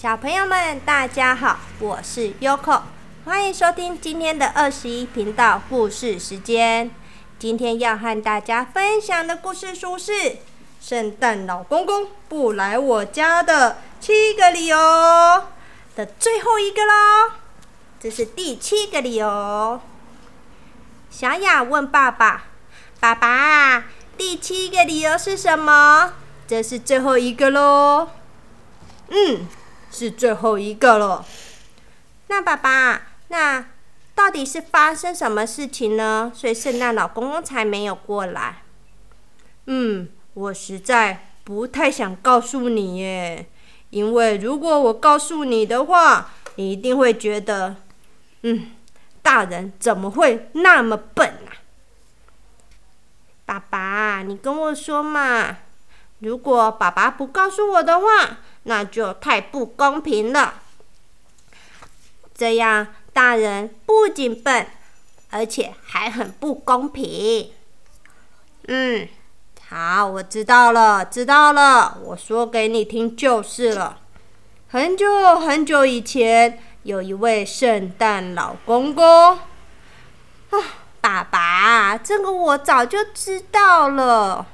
小朋友们，大家好，我是 Yoko，欢迎收听今天的二十一频道故事时间。今天要和大家分享的故事书是《圣诞老公公不来我家的七个理由》的最后一个喽。这是第七个理由。小雅问爸爸：“爸爸，第七个理由是什么？”这是最后一个喽。嗯。是最后一个了。那爸爸，那到底是发生什么事情呢？所以圣诞老公公才没有过来。嗯，我实在不太想告诉你耶，因为如果我告诉你的话，你一定会觉得，嗯，大人怎么会那么笨啊？爸爸，你跟我说嘛。如果爸爸不告诉我的话，那就太不公平了。这样大人不仅笨，而且还很不公平。嗯，好，我知道了，知道了。我说给你听就是了。很久很久以前，有一位圣诞老公公。啊，爸爸，这个我早就知道了。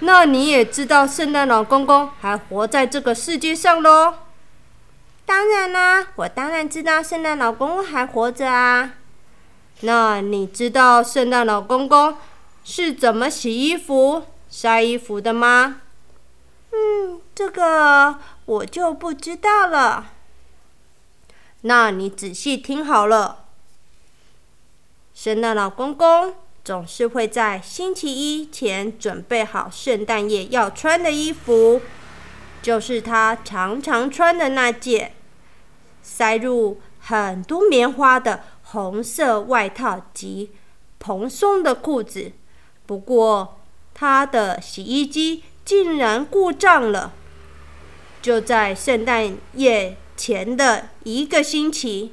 那你也知道圣诞老公公还活在这个世界上喽？当然啦，我当然知道圣诞老公公还活着啊。那你知道圣诞老公公是怎么洗衣服、晒衣服的吗？嗯，这个我就不知道了。那你仔细听好了，圣诞老公公。总是会在星期一前准备好圣诞夜要穿的衣服，就是他常常穿的那件，塞入很多棉花的红色外套及蓬松的裤子。不过，他的洗衣机竟然故障了。就在圣诞夜前的一个星期。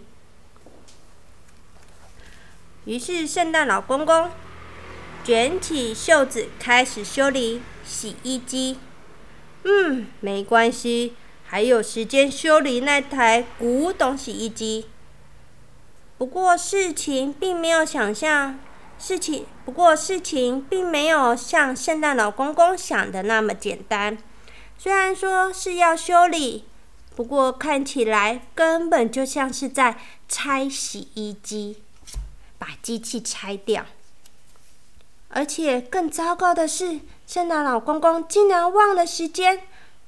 于是，圣诞老公公卷起袖子，开始修理洗衣机。嗯，没关系，还有时间修理那台古董洗衣机。不过事情并没有想象事情，不过事情并没有像圣诞老公公想的那么简单。虽然说是要修理，不过看起来根本就像是在拆洗衣机。把机器拆掉，而且更糟糕的是，圣诞老公公竟然忘了时间。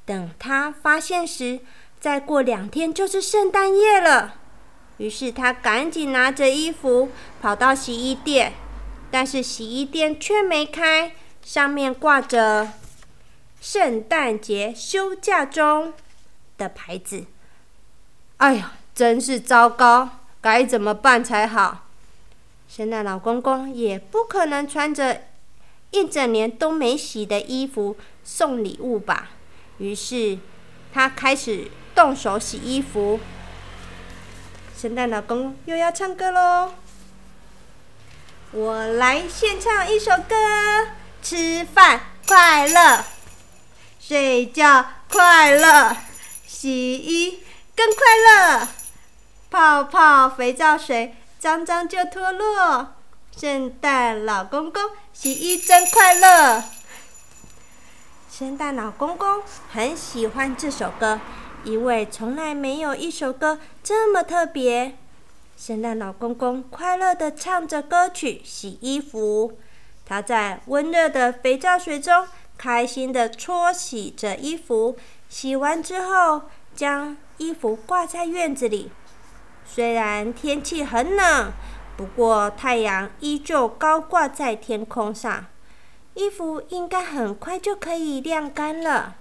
等他发现时，再过两天就是圣诞夜了。于是他赶紧拿着衣服跑到洗衣店，但是洗衣店却没开，上面挂着“圣诞节休假中”的牌子。哎呀，真是糟糕，该怎么办才好？圣诞老公公也不可能穿着一整年都没洗的衣服送礼物吧？于是他开始动手洗衣服。圣诞老公又要唱歌喽！我来献唱一首歌：吃饭快乐，睡觉快乐，洗衣更快乐，泡泡肥皂水。脏脏就脱落，圣诞老公公洗衣真快乐。圣诞老公公很喜欢这首歌，因为从来没有一首歌这么特别。圣诞老公公快乐地唱着歌曲洗衣服，他在温热的肥皂水中开心地搓洗着衣服。洗完之后，将衣服挂在院子里。虽然天气很冷，不过太阳依旧高挂在天空上，衣服应该很快就可以晾干了。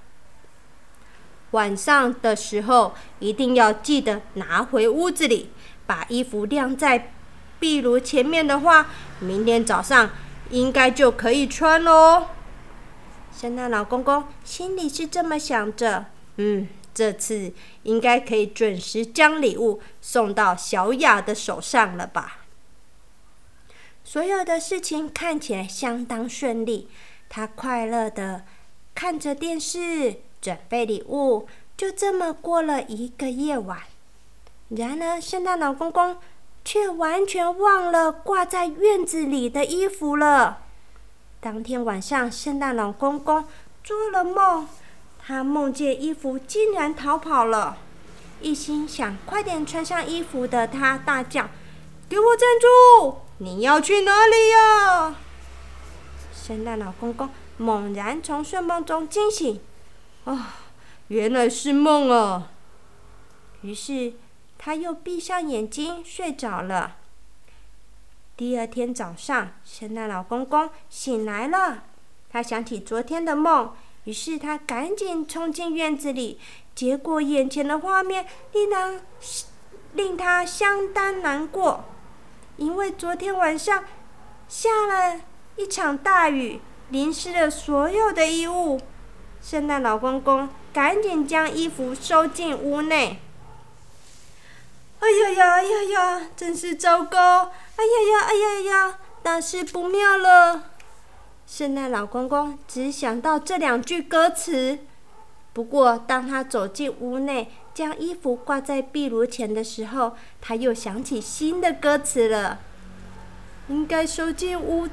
晚上的时候一定要记得拿回屋子里，把衣服晾在壁炉前面的话，明天早上应该就可以穿喽。圣诞老公公心里是这么想着，嗯。这次应该可以准时将礼物送到小雅的手上了吧？所有的事情看起来相当顺利。他快乐的看着电视，准备礼物，就这么过了一个夜晚。然而，圣诞老公公却完全忘了挂在院子里的衣服了。当天晚上，圣诞老公公做了梦，他梦见衣服竟然逃跑了。一心想快点穿上衣服的他大叫：“给我站住！你要去哪里呀？”圣诞老公公猛然从睡梦中惊醒，啊，原来是梦啊！于是他又闭上眼睛睡着了。第二天早上，圣诞老公公醒来了，他想起昨天的梦，于是他赶紧冲进院子里。结果眼前的画面令他令他相当难过，因为昨天晚上下了一场大雨，淋湿了所有的衣物。圣诞老公公赶紧将衣服收进屋内。哎呀呀，哎呀呀，真是糟糕！哎呀呀，哎呀呀，大事不妙了！圣诞老公公只想到这两句歌词。不过，当他走进屋内，将衣服挂在壁炉前的时候，他又想起新的歌词了。应该收进屋，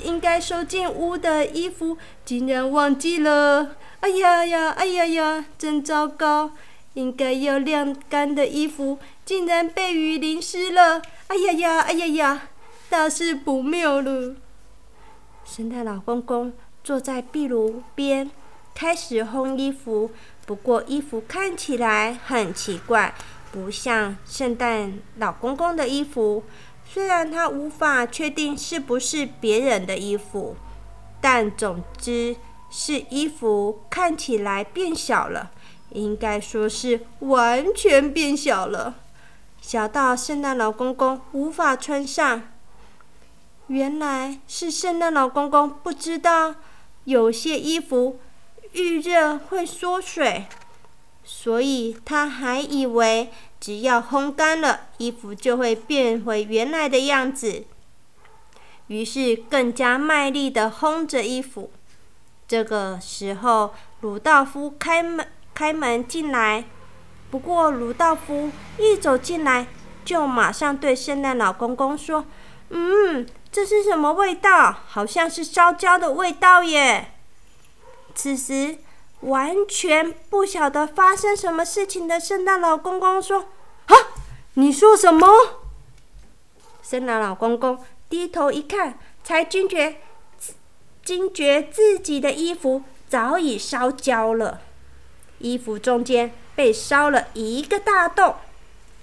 应该收进屋的衣服，竟然忘记了！哎呀呀，哎呀呀，真糟糕！应该要晾干的衣服。竟然被雨淋湿了！哎呀呀，哎呀呀，大事不妙了！圣诞老公公坐在壁炉边，开始烘衣服。不过衣服看起来很奇怪，不像圣诞老公公的衣服。虽然他无法确定是不是别人的衣服，但总之是衣服看起来变小了，应该说是完全变小了。小到圣诞老公公无法穿上，原来是圣诞老公公不知道有些衣服遇热会缩水，所以他还以为只要烘干了，衣服就会变回原来的样子，于是更加卖力的烘着衣服。这个时候，鲁道夫开门开门进来。不过，鲁道夫一走进来，就马上对圣诞老公公说：“嗯，这是什么味道？好像是烧焦的味道耶！”此时，完全不晓得发生什么事情的圣诞老公公说：“啊，你说什么？”圣诞老公公低头一看，才惊觉，惊觉自己的衣服早已烧焦了，衣服中间。被烧了一个大洞，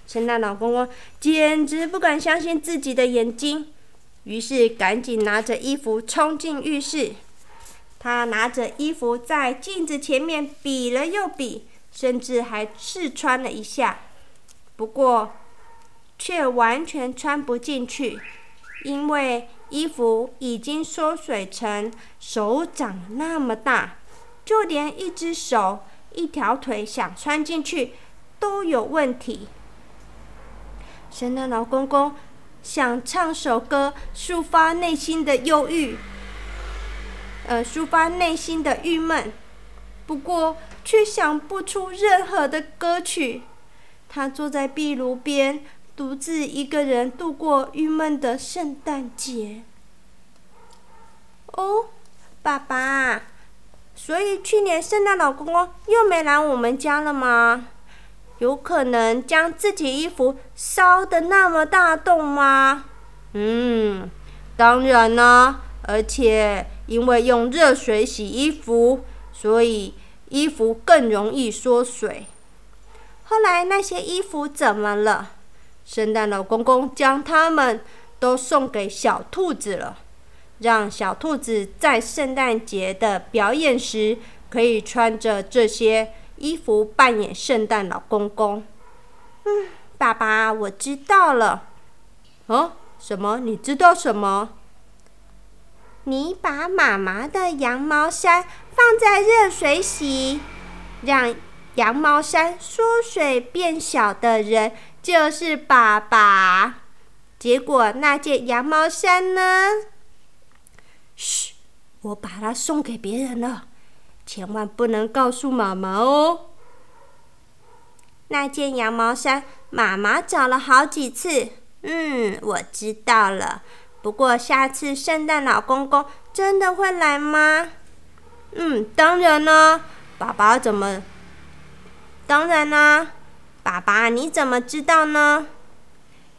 圣诞老公公简直不敢相信自己的眼睛，于是赶紧拿着衣服冲进浴室。他拿着衣服在镜子前面比了又比，甚至还试穿了一下，不过却完全穿不进去，因为衣服已经缩水成手掌那么大，就连一只手。一条腿想穿进去都有问题。圣诞老公公想唱首歌抒发内心的忧郁，呃，抒发内心的郁闷，不过却想不出任何的歌曲。他坐在壁炉边，独自一个人度过郁闷的圣诞节。哦，爸爸。所以去年圣诞老公公又没来我们家了吗？有可能将自己衣服烧的那么大洞吗？嗯，当然啦，而且因为用热水洗衣服，所以衣服更容易缩水。后来那些衣服怎么了？圣诞老公公将它们都送给小兔子了。让小兔子在圣诞节的表演时，可以穿着这些衣服扮演圣诞老公公。嗯，爸爸，我知道了。哦，什么？你知道什么？你把妈妈的羊毛衫放在热水洗，让羊毛衫缩水变小的人就是爸爸。结果那件羊毛衫呢？嘘，我把它送给别人了，千万不能告诉妈妈哦。那件羊毛衫，妈妈找了好几次。嗯，我知道了。不过下次圣诞老公公真的会来吗？嗯，当然呢。爸爸怎么？当然啦。爸爸，你怎么知道呢？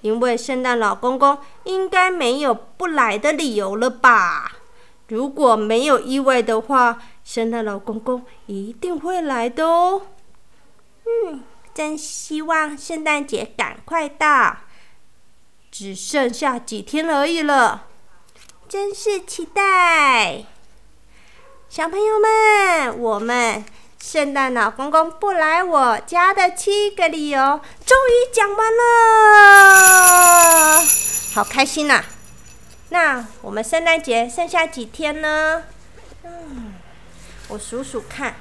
因为圣诞老公公应该没有不来的理由了吧？如果没有意外的话，圣诞老公公一定会来的哦。嗯，真希望圣诞节赶快到，只剩下几天而已了，真是期待。小朋友们，我们。圣诞老公公不来我家的七个理由，终于讲完了，好开心呐！那我们圣诞节剩下几天呢？嗯，我数数看，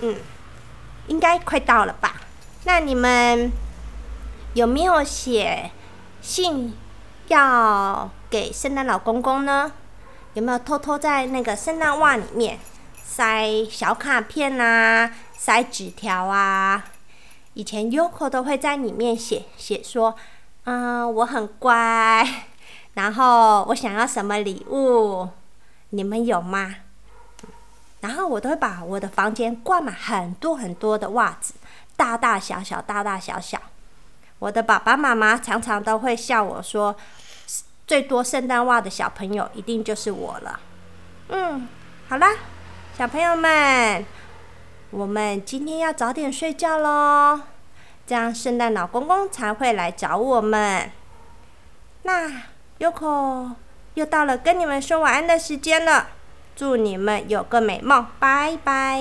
嗯，应该快到了吧？那你们有没有写信要给圣诞老公公呢？有没有偷偷在那个圣诞袜里面？塞小卡片呐，塞纸条啊。以前 Yoko 都会在里面写写说，嗯，我很乖，然后我想要什么礼物，你们有吗？然后我都会把我的房间挂满很多很多的袜子，大大小小，大大小小。我的爸爸妈妈常常都会笑我说，最多圣诞袜的小朋友一定就是我了。嗯，好啦。小朋友们，我们今天要早点睡觉喽，这样圣诞老公公才会来找我们。那 Yoko 又到了跟你们说晚安的时间了，祝你们有个美梦，拜拜。